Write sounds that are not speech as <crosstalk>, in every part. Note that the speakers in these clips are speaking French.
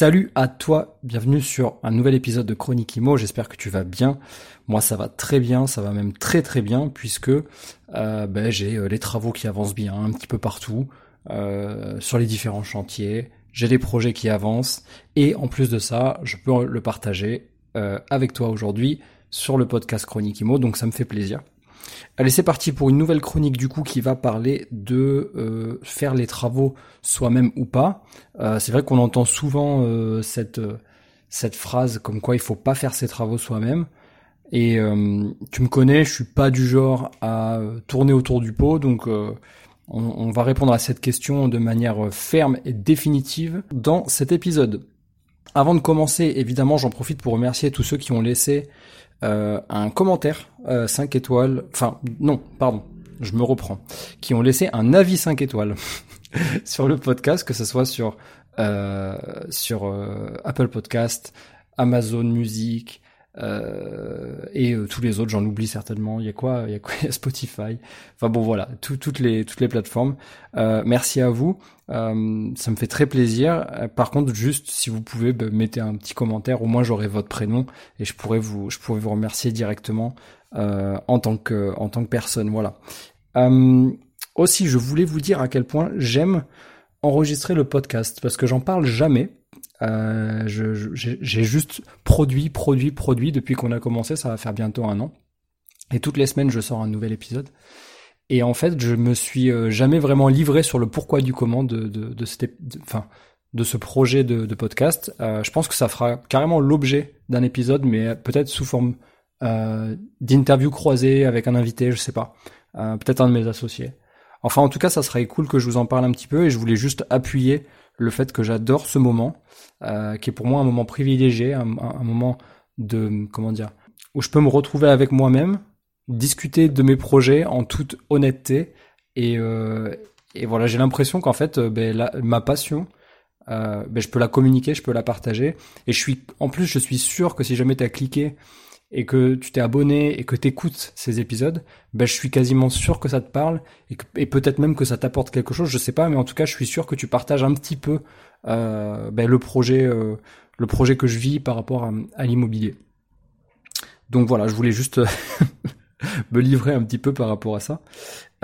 Salut à toi, bienvenue sur un nouvel épisode de Chronique Imo, j'espère que tu vas bien. Moi ça va très bien, ça va même très très bien puisque euh, ben, j'ai euh, les travaux qui avancent bien un petit peu partout, euh, sur les différents chantiers, j'ai des projets qui avancent et en plus de ça je peux le partager avec toi aujourd'hui sur le podcast Chronique Imo, donc ça me fait plaisir. Allez, c'est parti pour une nouvelle chronique du coup qui va parler de euh, faire les travaux soi-même ou pas. Euh, c'est vrai qu'on entend souvent euh, cette cette phrase comme quoi il faut pas faire ses travaux soi-même. Et tu me connais, je suis pas du genre à tourner autour du pot, donc on, on, va répondre à cette question de manière ferme et définitive dans cet épisode. Avant de commencer, évidemment, j'en profite pour remercier tous ceux qui ont laissé un commentaire euh, 5 étoiles, enfin non, pardon, je me reprends, qui ont laissé un avis 5 étoiles <laughs> sur le podcast, que ce soit sur euh, sur euh, Apple Podcast, Amazon Music, euh, et euh, tous les autres, j'en oublie certainement. Il y a quoi Il y a quoi Spotify. Enfin bon, voilà, toutes les toutes les plateformes. Euh, merci à vous. ça me fait très plaisir. par contre, juste si vous pouvez bah, mettez un petit commentaire, au moins j'aurai votre prénom et je pourrais vous je vous remercier directement en tant que en tant que personne. Voilà. aussi, je voulais vous dire à quel point j'aime enregistrer le podcast parce que j'en parle jamais euh, j'ai juste produit, produit, produit depuis qu'on a commencé. Ça va faire bientôt un an. Et toutes les semaines, je sors un nouvel épisode. Et en fait, je me suis euh, jamais vraiment livré sur le pourquoi du comment de, de, de, enfin, de ce projet de, de podcast. Euh, je pense que ça fera carrément l'objet d'un épisode, mais peut-être sous forme euh, d'interview croisée avec un invité, je sais pas. Euh, peut-être un de mes associés. Enfin, en tout cas, ça serait cool que je vous en parle un petit peu et je voulais juste appuyer le fait que j'adore ce moment, euh, qui est pour moi un moment privilégié, un, moment de comment dire, où je peux me retrouver avec moi-même, discuter de mes projets en toute honnêteté. Et, euh, et voilà, j'ai l'impression qu'en fait, euh, ben, ma passion, euh, ben, je peux la communiquer, je peux la partager. Et je suis, en plus, je suis sûr que si jamais tu as cliqué et que tu t'es abonné et que tu écoutes ces épisodes, ben je suis quasiment sûr que ça te parle et, et peut-être même que ça t'apporte quelque chose, je sais pas, mais en tout cas je suis sûr que tu partages un petit peu euh, ben le projet, euh, le projet que je vis par rapport à, l'immobilier. Donc voilà, je voulais juste <laughs> me livrer un petit peu par rapport à ça.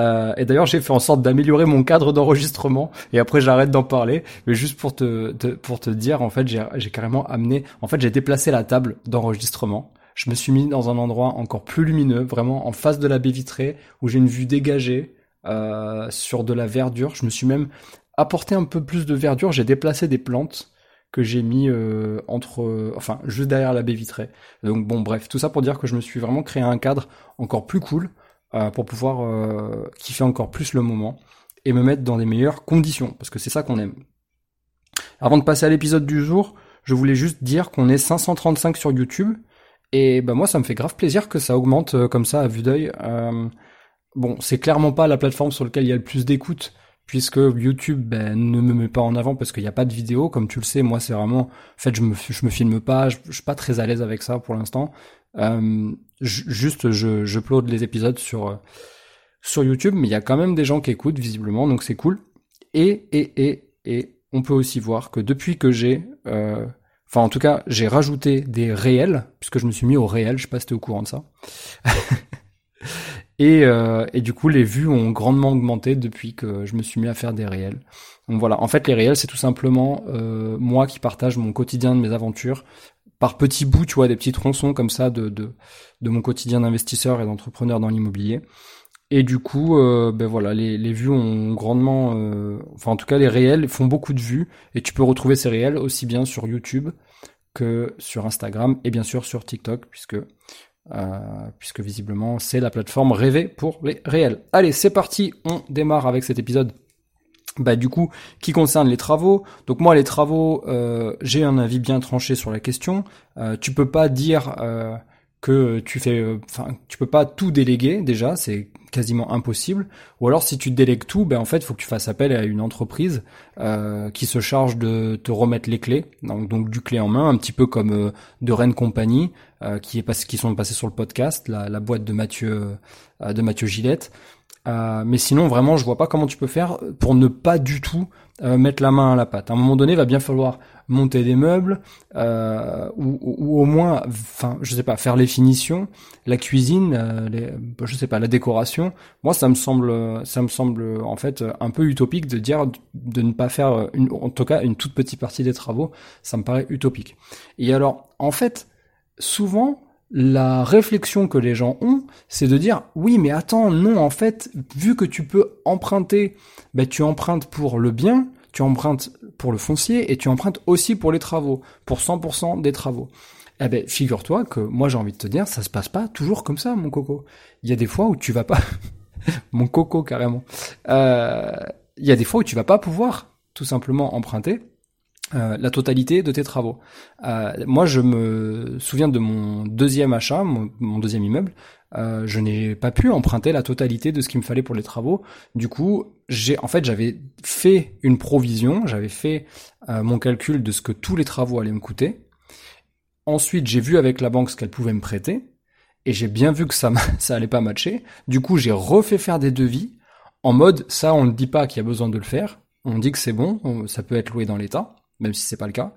Euh, et d'ailleurs, j'ai fait en sorte d'améliorer mon cadre d'enregistrement. Et après, j'arrête d'en parler. Mais juste pour te, te, pour te dire, en fait, j'ai carrément amené. En fait, j'ai déplacé la table d'enregistrement je me suis mis dans un endroit encore plus lumineux, vraiment en face de la baie vitrée, où j'ai une vue dégagée euh, sur de la verdure. Je me suis même apporté un peu plus de verdure. J'ai déplacé des plantes que j'ai mis euh, entre, enfin, juste derrière la baie vitrée. Donc bon, bref, tout ça pour dire que je me suis vraiment créé un cadre encore plus cool euh, pour pouvoir kiffer encore plus le moment et me mettre dans des meilleures conditions, parce que c'est ça qu'on aime. Avant de passer à l'épisode du jour, je voulais juste dire qu'on est 535 sur YouTube. Et ben moi, ça me fait grave plaisir que ça augmente euh, comme ça à vue d'œil. Euh, bon, c'est clairement pas la plateforme sur laquelle il y a le plus d'écoute, puisque YouTube ben, ne me met pas en avant parce qu'il n'y a pas de vidéo. Comme tu le sais, moi, c'est vraiment... En fait, je me, je me filme pas, je, suis pas très à l'aise avec ça pour l'instant. Euh, juste, je, je les épisodes sur, euh, sur YouTube, mais il y a quand même des gens qui écoutent, visiblement, donc c'est cool. Et, et, et, et, on peut aussi voir que depuis que j'ai... Enfin, en tout cas, j'ai rajouté des réels, puisque je me suis mis au réel, je sais pas si t'es au courant de ça. <laughs> et, euh, et du coup, les vues ont grandement augmenté depuis que je me suis mis à faire des réels. Donc voilà, en fait, les réels, c'est tout simplement euh, moi qui partage mon quotidien de mes aventures par petits bouts, tu vois, des petits tronçons comme ça de, de, de mon quotidien d'investisseur et d'entrepreneur dans l'immobilier. Et du coup, euh, ben voilà, les, les vues ont grandement, euh, enfin en tout cas les réels font beaucoup de vues et tu peux retrouver ces réels aussi bien sur YouTube que sur Instagram et bien sûr sur TikTok puisque euh, puisque visiblement c'est la plateforme rêvée pour les réels. Allez, c'est parti, on démarre avec cet épisode bah du coup qui concerne les travaux. Donc moi les travaux, euh, j'ai un avis bien tranché sur la question. Euh, tu peux pas dire euh, que tu fais, euh, enfin tu peux pas tout déléguer déjà, c'est quasiment impossible. Ou alors si tu délègues tout, ben en fait faut que tu fasses appel à une entreprise euh, qui se charge de te remettre les clés, donc, du clé en main, un petit peu comme euh, de Rennes Compagnie qui est passé, qui sont passés sur le podcast, la, la boîte de Mathieu de Mathieu Gillette. Euh, mais sinon, vraiment, je vois pas comment tu peux faire pour ne pas du tout euh, mettre la main à la pâte. À un moment donné, va bien falloir monter des meubles euh, ou, ou, au moins, enfin, je sais pas, faire les finitions, la cuisine, euh, les, je sais pas, la décoration. Moi, ça me semble, ça me semble en fait un peu utopique de dire de ne pas faire, une, en tout cas, une toute petite partie des travaux. Ça me paraît utopique. Et alors, en fait, souvent la réflexion que les gens ont, c'est de dire oui, mais attends, non, en fait, vu que tu peux emprunter, ben, tu empruntes pour le bien, tu empruntes pour le foncier et tu empruntes aussi pour les travaux, pour 100% des travaux. Eh ben, figure-toi que moi j'ai envie de te dire, ça se passe pas toujours comme ça, mon coco. Il y a des fois où tu vas pas, <laughs> mon coco carrément. Euh, il y a des fois où tu vas pas pouvoir tout simplement emprunter euh, la totalité de tes travaux. Euh, moi, je me souviens de mon deuxième achat, mon, deuxième immeuble. Euh, je n'ai pas pu emprunter la totalité de ce qu'il me fallait pour les travaux. Du coup, j'ai, en fait, j'avais fait une provision, j'avais fait mon calcul de ce que tous les travaux allaient me coûter. Ensuite, j'ai vu avec la banque ce qu'elle pouvait me prêter, et j'ai bien vu que ça, <laughs> ça allait pas matcher. Du coup, j'ai refait faire des devis en mode ça, on ne dit pas qu'il y a besoin de le faire. On dit que c'est bon, ça peut être loué dans l'état même si c'est pas le cas.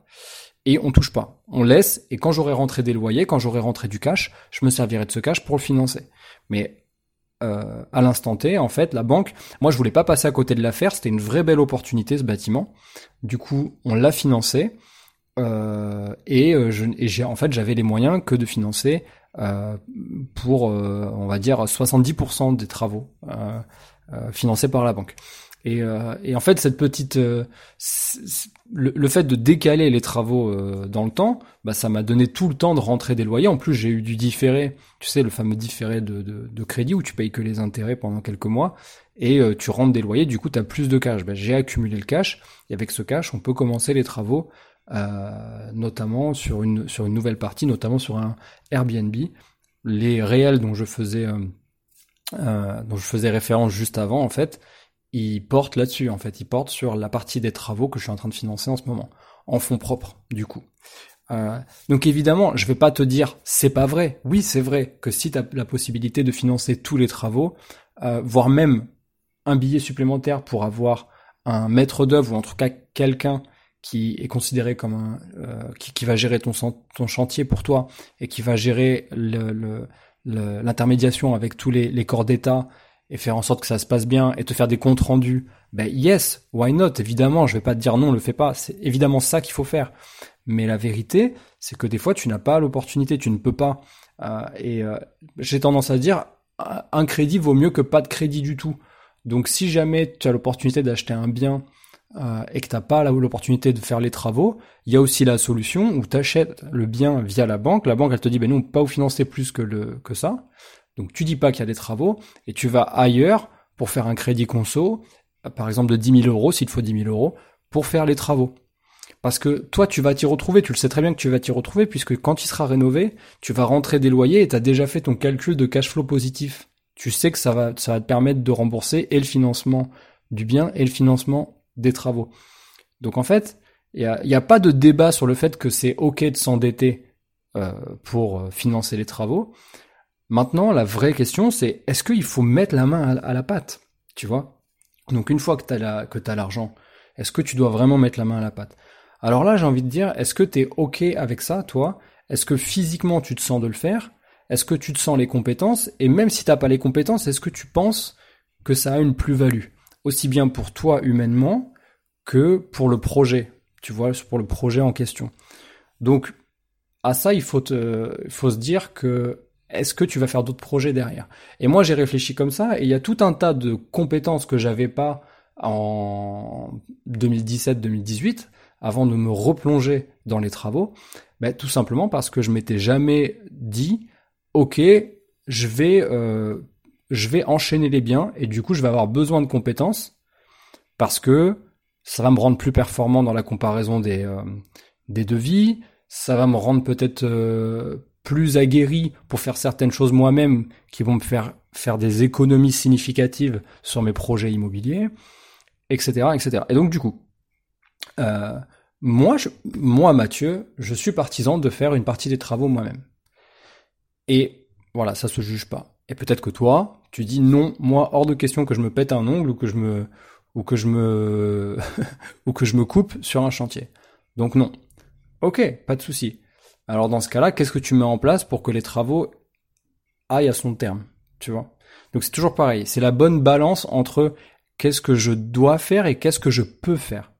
Et on touche pas. On laisse, et quand j'aurai rentré des loyers, quand j'aurai rentré du cash, je me servirai de ce cash pour le financer. Mais euh, à l'instant T, en fait, la banque, moi je voulais pas passer à côté de l'affaire, c'était une vraie belle opportunité ce bâtiment. Du coup, on l'a financé. Euh, et, euh, je, et j'ai en fait j'avais les moyens que de financer pour on va dire 70% des travaux financés par la banque. Et, euh, et, en fait, cette petite, euh, le, fait de décaler les travaux euh, dans le temps, bah, ça m'a donné tout le temps de rentrer des loyers. En plus, j'ai eu du différé, tu sais, le fameux différé de, de, de, crédit où tu payes que les intérêts pendant quelques mois et tu rentres des loyers. Du coup, tu as plus de cash. Bah, j'ai accumulé le cash et avec ce cash, on peut commencer les travaux, notamment sur une sur une nouvelle partie, notamment sur un Airbnb. Les réels dont je faisais dont je faisais référence juste avant, en fait il porte là-dessus, en fait. Il porte sur la partie des travaux que je suis en train de financer en ce moment, en fonds propres, du coup. Euh, donc évidemment, je vais pas te dire c'est pas vrai. Oui, c'est vrai que si tu as la possibilité de financer tous les travaux, euh, voire même un billet supplémentaire pour avoir un maître d'œuvre ou en tout cas quelqu'un qui est considéré comme un euh, qui, va gérer ton, chantier pour toi et qui va gérer l'intermédiation avec tous les corps d'État et faire en sorte que ça se passe bien et te faire des comptes rendus, ben yes, why not? Évidemment, je vais pas te dire non, le fais pas. C'est évidemment ça qu'il faut faire. Mais la vérité, c'est que des fois, tu n'as pas l'opportunité, tu ne peux pas. Euh, et euh, j'ai tendance à dire, un crédit vaut mieux que pas de crédit du tout. Donc, si jamais tu as l'opportunité d'acheter un bien euh, et que t'as pas l'opportunité de faire les travaux, il y a aussi la solution où tu achètes le bien via la banque. La banque, elle te dit, ben peut pas vous financer plus que le que ça. Donc tu dis pas qu'il y a des travaux et tu vas ailleurs pour faire un crédit conso, par exemple de 10 000 euros, s'il faut 10 000 euros, pour faire les travaux. Parce que toi, tu vas t'y retrouver, tu le sais très bien que tu vas t'y retrouver, puisque quand il sera rénové, tu vas rentrer des loyers et tu as déjà fait ton calcul de cash flow positif. Tu sais que ça va, ça va te permettre de rembourser et le financement du bien et le financement des travaux. Donc en fait, il n'y a, a, pas de débat sur le fait que c'est OK de s'endetter euh, pour euh, financer les travaux. Maintenant, la vraie question, c'est est-ce qu'il faut mettre la main à, la pâte Tu vois? Donc une fois que tu as l'argent, est-ce que tu dois vraiment mettre la main à la pâte? Alors là, j'ai envie de dire, est-ce que tu es OK avec ça, toi? Est-ce que physiquement tu te sens de le faire? Est-ce que tu te sens les compétences? Et même si t'as pas les compétences, est-ce que tu penses que ça a une plus-value? Aussi bien pour toi humainement que pour le projet, tu vois, pour le projet en question. Donc, à ça, il faut, te, il faut se dire que est-ce que tu vas faire d'autres projets derrière? Et moi, j'ai réfléchi comme ça, et il y a tout un tas de compétences que j'avais pas en 2017-2018, avant de me replonger dans les travaux, ben, tout simplement parce que je m'étais jamais dit, ok, je vais, euh, je vais enchaîner les biens, et du coup, je vais avoir besoin de compétences parce que ça va me rendre plus performant dans la comparaison des euh, des devis, ça va me rendre peut-être euh, plus aguerri pour faire certaines choses moi-même qui vont me faire faire des économies significatives sur mes projets immobiliers, etc., etc. Et donc du coup, euh, moi, moi Mathieu, je suis partisan de faire une partie des travaux moi-même. Et voilà, ça se juge pas. Et peut-être que toi, tu dis non, moi hors de question que je me pète un ongle ou que je me ou que je me <laughs> ou que je me coupe sur un chantier. Donc non. Ok, pas de souci. Alors dans ce cas-là, qu'est-ce que tu mets en place pour que les travaux aillent à son terme, tu vois? Donc c'est toujours pareil, c'est la bonne balance entre qu'est-ce que je dois faire et qu'est-ce que je peux faire.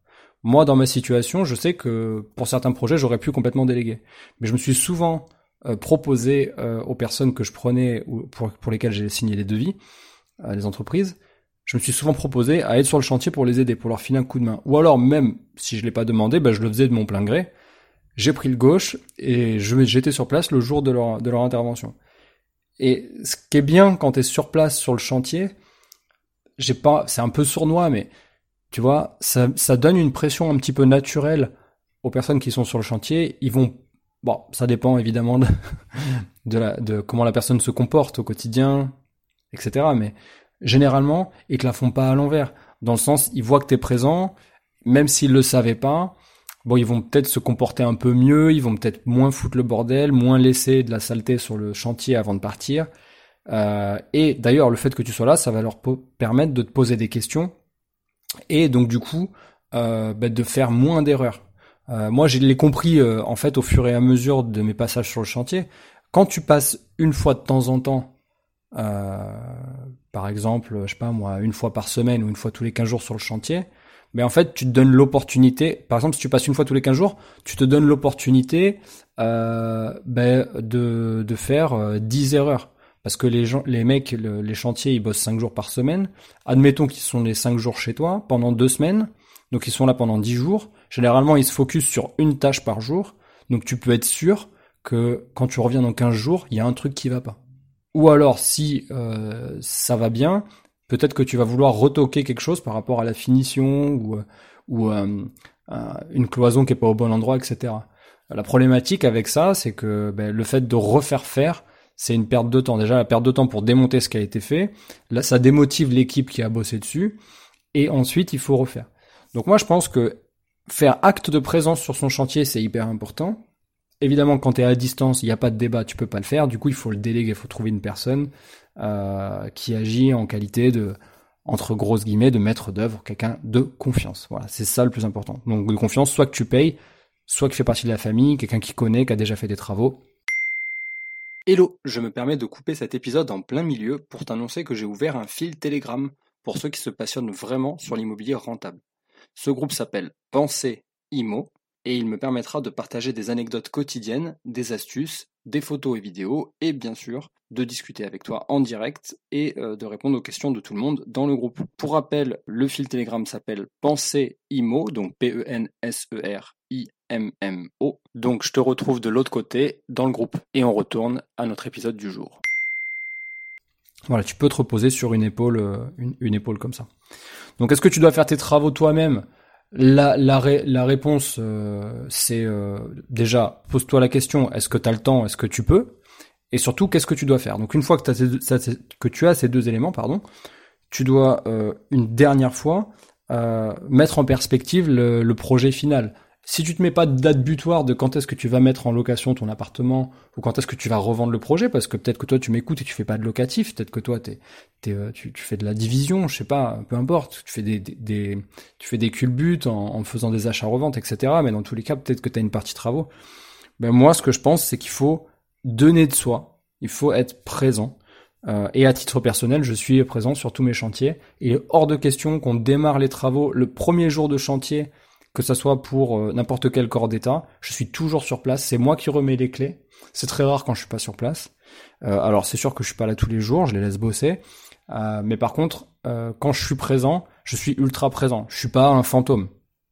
Moi, dans ma situation, je sais que pour certains projets, j'aurais pu complètement déléguer. Mais je me suis souvent euh, proposé euh, aux personnes que je prenais ou pour, lesquelles j'ai signé les devis, euh, les entreprises, je me suis souvent proposé à être sur le chantier pour les aider, pour leur filer un coup de main. Ou alors même si je l'ai pas demandé, ben, je le faisais de mon plein gré. J'ai pris le gauche et j'étais sur place le jour de leur, de leur intervention. Et ce qui est bien quand tu es sur place sur le chantier, j'ai pas, c'est un peu sournois, mais tu vois, ça, ça donne une pression un petit peu naturelle aux personnes qui sont sur le chantier. Ils vont, bon, ça dépend évidemment de, <laughs> de, la, de comment la personne se comporte au quotidien, etc. Mais généralement, ils te la font pas à l'envers. Dans le sens, ils voient que tu es présent, même s'ils le savaient pas, bon, ils vont peut-être se comporter un peu mieux, ils vont peut-être moins foutre le bordel, moins laisser de la saleté sur le chantier avant de partir. Euh, et d'ailleurs, le fait que tu sois là, ça va leur permettre de te poser des questions et donc du coup euh, bah, de faire moins d'erreurs. Euh, moi, je l'ai compris euh, en fait au fur et à mesure de mes passages sur le chantier. Quand tu passes une fois de temps en temps, par exemple, je sais pas moi, une fois par semaine ou une fois tous les 15 jours sur le chantier, mais en fait, tu te donnes l'opportunité. Par exemple, si tu passes une fois tous les 15 jours, tu te donnes l'opportunité euh, ben, de, de faire 10 euh, erreurs. Parce que les gens, les mecs, les chantiers, ils bossent 5 jours par semaine. Admettons qu'ils sont les 5 jours chez toi pendant 2 semaines. Donc ils sont là pendant 10 jours. Généralement, ils se focus sur une tâche par jour. Donc tu peux être sûr que quand tu reviens dans 15 jours, il y a un truc qui va pas. Ou alors, si euh, ça va bien, peut-être que tu vas vouloir retoquer quelque chose par rapport à la finition ou, ou euh, une cloison qui est pas au bon endroit, etc. La problématique avec ça, c'est que ben, le fait de refaire faire, c'est une perte de temps. Déjà, la perte de temps pour démonter ce qui a été fait. Là, ça démotive l'équipe qui a bossé dessus. Et ensuite, il faut refaire. Donc moi, je pense que faire acte de présence sur son chantier, c'est hyper important. Évidemment, quand tu es à distance, il n'y a pas de débat, tu peux pas le faire. Du coup, il faut le déléguer, il faut trouver une personne euh, qui agit en qualité de, entre grosses guillemets, de maître d'œuvre, quelqu'un de confiance. Voilà, c'est ça le plus important. Donc de confiance, soit que tu payes, soit qui fait partie de la famille, quelqu'un qui connaît, qui a déjà fait des travaux. Hello, je me permets de couper cet épisode en plein milieu pour t'annoncer que j'ai ouvert un fil Telegram pour ceux qui se passionnent vraiment sur l'immobilier rentable. Ce groupe s'appelle Pensée Imo et il me permettra de partager des anecdotes quotidiennes, des astuces, des photos et vidéos et bien sûr de discuter avec toi en direct et euh, de répondre aux questions de tout le monde dans le groupe. Pour rappel, le fil Telegram s'appelle Pensée IMO, donc P-E-N-S-E-R-I-M-M-O. Donc je te retrouve de l'autre côté dans le groupe et on retourne à notre épisode du jour. Voilà, tu peux te reposer sur une épaule, euh, une épaule comme ça. Donc est-ce que tu dois faire tes travaux toi-même? La, la, réponse, euh, c'est euh, déjà, pose-toi la question, est-ce que tu as le temps, est-ce que tu peux? Et surtout, qu'est-ce que tu dois faire? Donc une fois que, as que tu as ces deux éléments, pardon, tu dois euh, une dernière fois mettre en perspective le projet final si tu te mets pas de date butoir de quand est-ce que tu vas mettre en location ton appartement ou quand est-ce que tu vas revendre le projet, parce que peut-être que toi tu m'écoutes et tu fais pas de locatif, peut-être que toi t'es, euh, tu, fais de la division, je sais pas, peu importe, tu fais des, des, tu fais des culbutes en, faisant des achats-reventes, etc. Mais dans tous les cas, peut-être que tu as une partie travaux. Ben moi, ce que je pense, c'est qu'il faut donner de soi, il faut être présent. Euh, et à titre personnel, je suis présent sur tous mes chantiers. Et hors de question qu'on démarre les travaux le premier jour de chantier que ça soit pour euh, n'importe quel corps d'état, je suis toujours sur place, c'est moi qui remets les clés. C'est très rare quand je suis pas sur place. Euh, alors c'est sûr que je suis pas là tous les jours, je les laisse bosser. Euh, mais par contre, quand je suis présent, je suis ultra présent. Je suis pas un fantôme.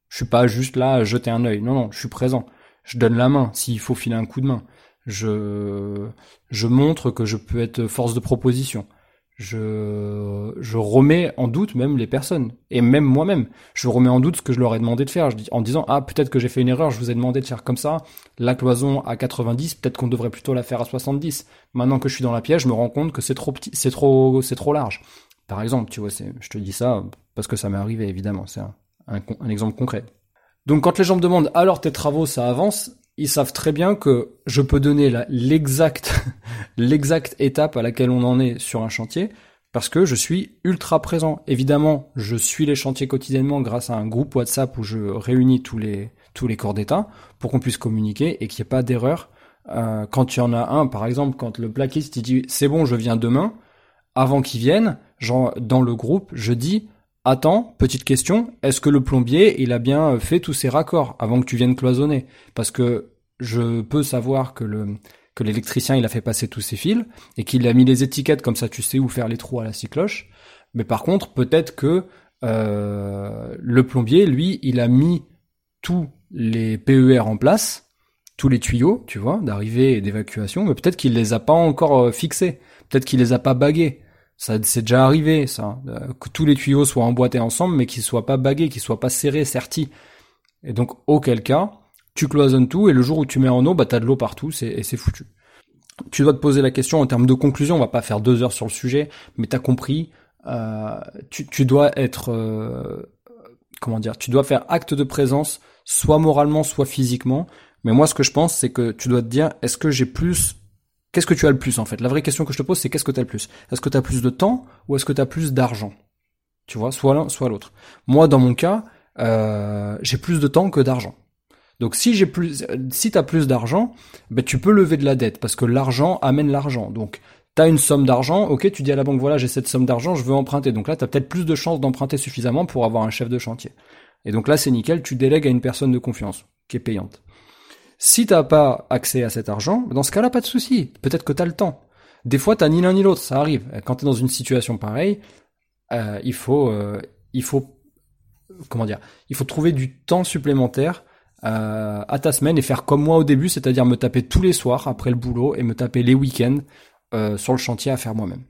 Je suis pas juste là à jeter un œil. Non, non, je suis présent. Je donne la main s'il faut filer un coup de main. Je, je montre que je peux être force de proposition. Je, je remets en doute même les personnes et même moi-même. Je remets en doute ce que je leur ai demandé de faire en disant ah peut-être que j'ai fait une erreur, je vous ai demandé de faire comme ça. La cloison à 90, peut-être qu'on devrait plutôt la faire à 70. Maintenant que je suis dans la pièce, je me rends compte que c'est trop petit, c'est trop, c'est trop large. Par exemple, tu vois, je te dis ça parce que ça m'est arrivé évidemment. C'est un, exemple concret. Donc quand les gens me demandent alors tes travaux ça avance, ils savent très bien que je peux donner l'exact <laughs> l'exacte étape à laquelle on en est sur un chantier parce que je suis ultra présent. Évidemment, je suis les chantiers quotidiennement grâce à un groupe WhatsApp où je réunis tous les tous les corps d'état pour qu'on puisse communiquer et qu'il n'y ait pas d'erreur. Euh, quand il y en a un, par exemple, quand le plaquiste dit c'est bon, je viens demain, avant qu'il vienne, genre dans le groupe, je dis Attends, petite question, est-ce que le plombier, il a bien fait tous ses raccords avant que tu viennes cloisonner? Parce que je peux savoir que le que l'électricien il a fait passer tous ses fils et qu'il a mis les étiquettes comme ça tu sais où faire les trous à la scie cloche. Mais par contre, peut-être que euh, le plombier, lui, il a mis tous les PER en place, tous les tuyaux, tu vois, d'arrivée et d'évacuation, mais peut-être qu'il les a pas encore euh, fixés, peut-être qu'il les a pas bagués. Ça, c'est déjà arrivé, ça. Que tous les tuyaux soient emboîtés ensemble, mais qu'ils soient pas bagués, qu'ils soient pas serrés, sertis. Et donc, auquel cas, tu cloisonnes tout, et le jour où tu mets en eau, bah, t'as de l'eau partout, c'est, et c'est foutu. Tu dois te poser la question en termes de conclusion, on va pas faire deux heures sur le sujet, mais t'as compris, euh, tu, tu, dois être, euh, comment dire, tu dois faire acte de présence, soit moralement, soit physiquement. Mais moi, ce que je pense, c'est que tu dois te dire, est-ce que j'ai plus Qu'est-ce que tu as le plus en fait? La vraie question que je te pose, c'est qu'est-ce que tu as le plus? Est-ce que tu as plus de temps ou est-ce que tu as plus d'argent? Tu vois, soit l'un, soit l'autre. Moi, dans mon cas, euh, j'ai plus de temps que d'argent. Donc si j'ai plus, si t'as plus d'argent, ben tu peux lever de la dette parce que l'argent amène l'argent. Donc t'as une somme d'argent, ok, tu dis à la banque voilà j'ai cette somme d'argent, je veux emprunter. Donc là t'as peut-être plus de chances d'emprunter suffisamment pour avoir un chef de chantier. Et donc là c'est nickel, tu délègues à une personne de confiance qui est payante. Si t'as pas accès à cet argent, dans ce cas-là, pas de souci. Peut-être que t'as le temps. Des fois, t'as ni l'un ni l'autre, ça arrive. Quand t'es dans une situation pareille, euh, il faut, euh, il faut, comment dire, il faut trouver du temps supplémentaire euh, à ta semaine et faire comme moi au début, c'est-à-dire me taper tous les soirs après le boulot et me taper les week-ends sur le chantier à faire moi-même.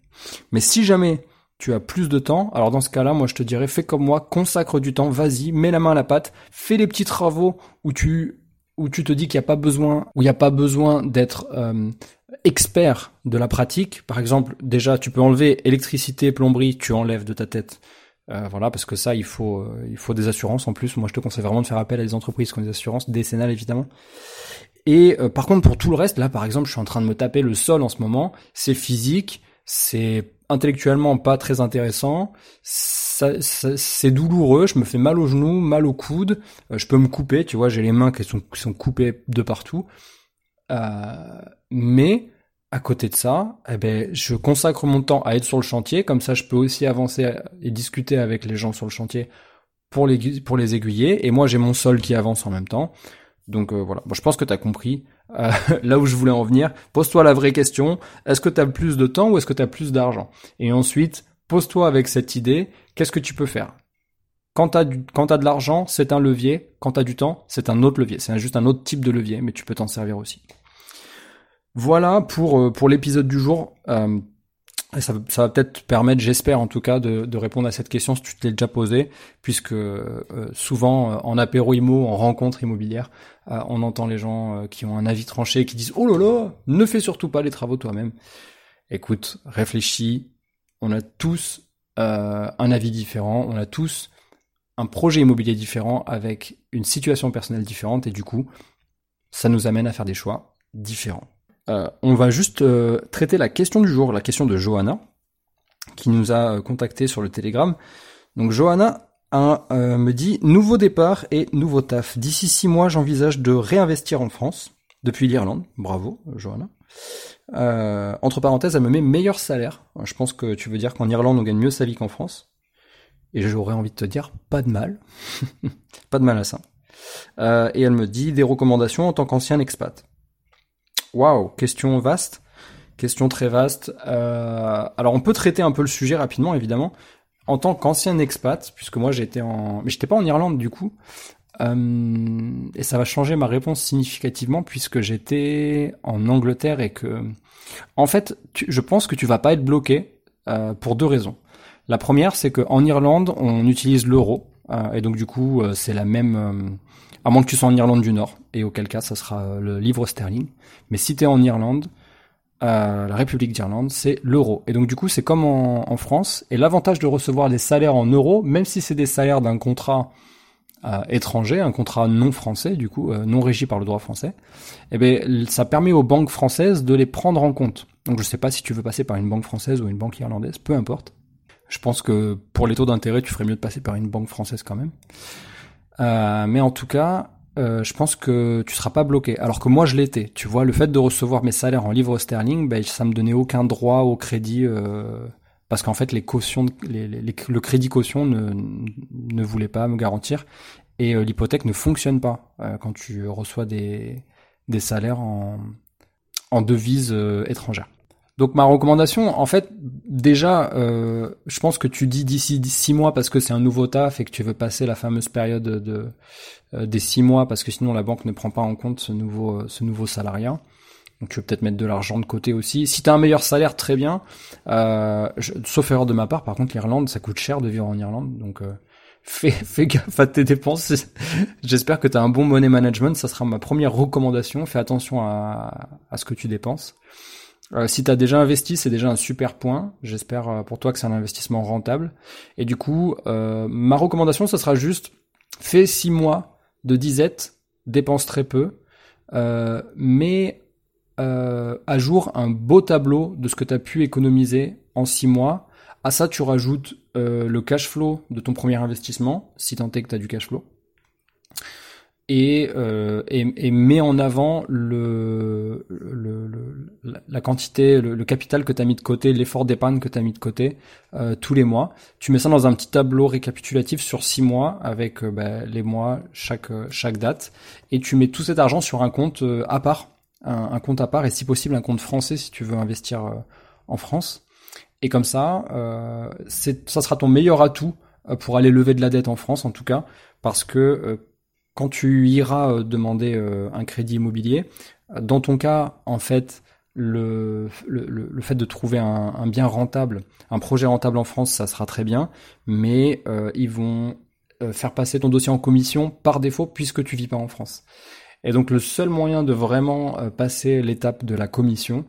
Mais si jamais tu as plus de temps, alors dans ce cas-là, moi je te dirais, fais comme moi, consacre du temps, vas-y, mets la main à la pâte, fais les petits travaux où tu où tu te dis qu'il n'y a pas besoin, où il n'y a pas besoin d'être euh, expert de la pratique. Par exemple, déjà, tu peux enlever électricité, plomberie, tu enlèves de ta tête. Euh, voilà, parce que ça, il faut, euh, il faut des assurances en plus. Moi, je te conseille vraiment de faire appel à des entreprises qui ont des assurances décennales, évidemment. Et par contre, pour tout le reste, là, par exemple, je suis en train de me taper le sol en ce moment. C'est physique, c'est intellectuellement pas très intéressant. Ça, c'est douloureux, je me fais mal aux genoux, mal aux coudes, euh, je peux me couper, tu vois, j'ai les mains qui sont, qui sont coupées de partout. Euh, mais à côté de ça, eh ben, je consacre mon temps à être sur le chantier, comme ça je peux aussi avancer et discuter avec les gens sur le chantier pour les, pour les aiguiller, et moi j'ai mon sol qui avance en même temps. Donc euh, voilà, bon, je pense que tu as compris euh, <laughs> là où je voulais en venir. Pose-toi la vraie question, est-ce que tu plus de temps ou est-ce que tu plus d'argent? Et ensuite, pose-toi avec cette idée, qu'est-ce que tu peux faire? Quand tu as, as, de l'argent, c'est un levier, quand tu as du temps, c'est un autre levier, c'est juste un autre type de levier, mais tu peux t'en servir aussi. Voilà pour, euh, pour l'épisode du jour. Ça, ça, va peut-être permettre, j'espère en tout cas, de, répondre à cette question si tu te l'es déjà posée, puisque euh, souvent euh, en apéro IMO, en rencontre immobilière, euh, on entend les gens qui ont un avis tranché, qui disent oh là là, ne fais surtout pas les travaux toi-même. Écoute, réfléchis. On a tous un avis différent, on a tous un projet immobilier différent avec une situation personnelle différente, et du coup, ça nous amène à faire des choix différents. Euh, on va juste euh, traiter la question du jour, la question de Johanna, qui nous a euh, contacté sur le Telegram. Donc Johanna me dit nouveau départ et nouveau taf. D'ici six mois, j'envisage de réinvestir en France depuis l'Irlande. Bravo, Johanna. Entre parenthèses, elle me met meilleur salaire. Je pense que tu veux dire qu'en Irlande, on gagne mieux sa vie qu'en France. Et j'aurais envie de te dire, pas de mal. <laughs> pas de mal à ça. et elle me dit des recommandations en tant qu'ancien expat. Waouh, question vaste, question très vaste. Euh, alors on peut traiter un peu le sujet rapidement, évidemment. En tant qu'ancien expat, puisque moi j'étais en, mais j'étais pas en Irlande du coup, euh, et ça va changer ma réponse significativement puisque j'étais en Angleterre et que, en fait, je pense que tu vas pas être bloqué pour deux raisons. La première, c'est qu'en Irlande, on utilise l'euro, et donc du coup, c'est la même, à moins que tu sois en Irlande du Nord, et auquel cas, ça sera le livre sterling. Mais si tu es en Irlande, la République d'Irlande, c'est l'euro. Et donc du coup, c'est comme en, France. Et l'avantage de recevoir des salaires en euros, même si c'est des salaires d'un contrat euh, étranger, un contrat non français, du coup euh, non régi par le droit français, eh bien, ça permet aux banques françaises de les prendre en compte. Donc je sais pas si tu veux passer par une banque française ou une banque irlandaise, peu importe. Je pense que pour les taux d'intérêt, tu ferais mieux de passer par une banque française quand même. Euh, mais en tout cas, euh, je pense que tu seras pas bloqué. Alors que moi, je l'étais. Tu vois, le fait de recevoir mes salaires en livres sterling, ben, ça me donnait aucun droit au crédit euh, parce qu'en fait, les cautions, le crédit caution ne, ne voulait pas me garantir et euh, l'hypothèque ne fonctionne pas euh, quand tu reçois des, salaires en, en devises étrangères. Donc ma recommandation, en fait, déjà, euh, je pense que tu dis d'ici six mois parce que c'est un nouveau taf et que tu veux passer la fameuse période de, euh, des six mois parce que sinon la banque ne prend pas en compte euh, ce nouveau salariat. Donc tu veux peut-être mettre de l'argent de côté aussi. Si tu as un meilleur salaire, très bien. Euh, sauf erreur de ma part, par contre l'Irlande, ça coûte cher de vivre en Irlande, donc euh, <laughs> fais, fais gaffe à tes dépenses. <laughs> J'espère que tu as un bon money management. Ça sera ma première recommandation. Fais attention à, à ce que tu dépenses. Euh, si tu as déjà investi, c'est déjà un super point. J'espère euh, pour toi que c'est un investissement rentable. Et du coup, euh, ma recommandation, ce sera juste fais six mois de disette, dépense très peu, euh, mets à jour un beau tableau de ce que tu as pu économiser en six mois. À ça, tu rajoutes le cash flow de ton premier investissement, si tant est que tu as du cash flow et, euh, et, et, met en avant le, le, la quantité, le, capital que tu as mis de côté, l'effort d'épargne que tu as mis de côté euh, tous les mois. Tu mets ça dans un petit tableau récapitulatif sur six mois avec euh, bah, les mois, chaque, chaque date, et tu mets tout cet argent sur un compte euh, à part, un, compte à part, et si possible un compte français si tu veux investir euh, en France. Et comme ça, ça sera ton meilleur atout pour aller lever de la dette en France en tout cas, parce que quand tu iras euh, demander euh, un crédit immobilier, dans ton cas, en fait, le, le, le fait de trouver un, bien rentable, un projet rentable en France, ça sera très bien, mais euh, ils vont faire passer ton dossier en commission par défaut puisque tu vis pas en France. Et donc le seul moyen de vraiment passer l'étape de la commission,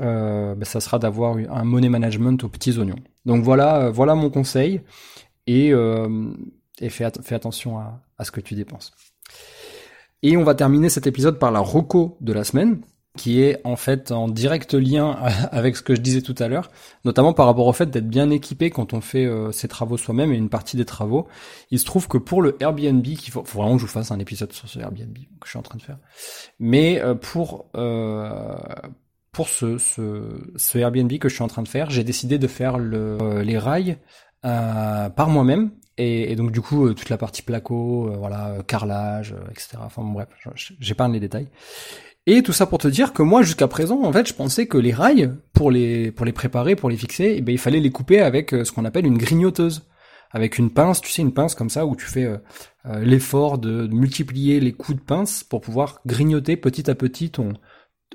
euh, ben, ça sera d'avoir un money management aux petits oignons. Donc voilà, voilà mon conseil et, euh, et fais, fais attention à, à ce que tu dépenses. Et on va terminer cet épisode par la reco de la semaine, qui est en fait en direct lien <laughs> avec ce que je disais tout à l'heure, notamment par rapport au fait d'être bien équipé quand on fait euh, ses travaux soi-même et une partie des travaux. Il se trouve que pour le Airbnb, qu'il faut, faut, vraiment que je vous fasse un épisode sur ce Airbnb que je suis en train de faire, mais euh, pour euh, pour ce, ce, ce, Airbnb que je suis en train de faire, j'ai décidé de faire le, euh, les rails euh, par moi-même et, donc du coup euh, toute la partie placo, voilà, carrelage, etc. Enfin bref, j'épargne les détails. Et tout ça pour te dire que moi jusqu'à présent, en fait, je pensais que les rails pour les pour les préparer, pour les fixer, eh ben, il fallait les couper avec ce qu'on appelle une grignoteuse, avec une pince, tu sais, une pince comme ça où tu fais euh, l'effort de, multiplier les coups de pince pour pouvoir grignoter petit à petit ton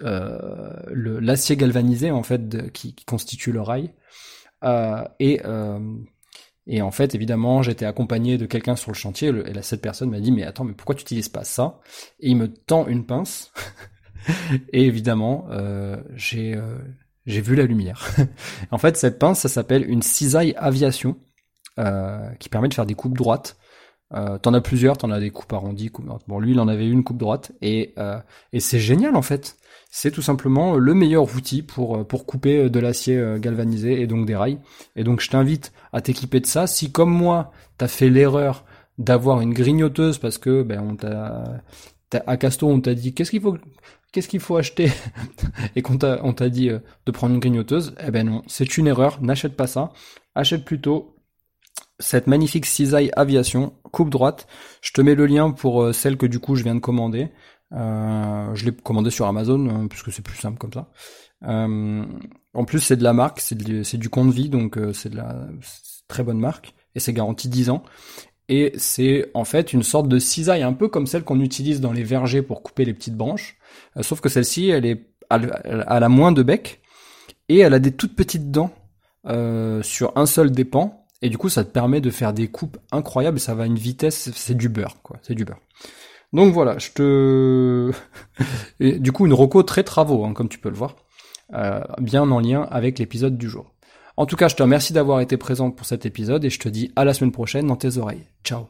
euh, l'acier galvanisé en fait qui, qui, constitue le rail. Euh, et et en fait, évidemment, j'étais accompagné de quelqu'un sur le chantier, et là, cette personne m'a dit, mais attends, mais pourquoi tu n'utilises pas ça? Et il me tend une pince, <laughs> <laughs> et évidemment, euh, j'ai euh, j'ai vu la lumière. <laughs> en fait, cette pince, ça s'appelle une cisaille aviation, euh, qui permet de faire des coupes droites. T'en as plusieurs, t'en as des coupes arrondies, coupes. Bon, lui, il en avait une coupe droite, et, c'est génial, en fait c'est tout simplement le meilleur outil pour, couper de l'acier galvanisé et donc des rails. Et donc je t'invite à t'équiper de ça. Si comme moi, t'as fait l'erreur d'avoir une grignoteuse parce que ben on t'a à Casto on t'a dit qu'est-ce qu'il faut qu'est-ce qu'il faut acheter <laughs> et qu'on t'a dit de prendre une grignoteuse, eh ben non, c'est une erreur, n'achète pas ça. Achète plutôt cette magnifique cisaille aviation coupe droite. Je te mets le lien pour celle que du coup je viens de commander. Euh, je l'ai commandé sur Amazon hein, puisque c'est plus simple comme ça. Euh, en plus, c'est de la marque, c'est du compte vie, donc euh, c'est de la très bonne marque et c'est garanti 10 ans. Et c'est en fait une sorte de cisaille un peu comme celle qu'on utilise dans les vergers pour couper les petites branches, sauf que celle-ci, elle est, elle, a moins de bec et elle a des toutes petites dents euh, sur un seul dépend. Et du coup, ça te permet de faire des coupes incroyables. Ça va à une vitesse, c'est du beurre, quoi. C'est du beurre. Donc voilà, je te... <laughs> du coup, une roco très travaux, hein, comme tu peux le voir. Euh, bien en lien avec l'épisode du jour. En tout cas, je te remercie d'avoir été présent pour cet épisode et je te dis à la semaine prochaine dans tes oreilles. Ciao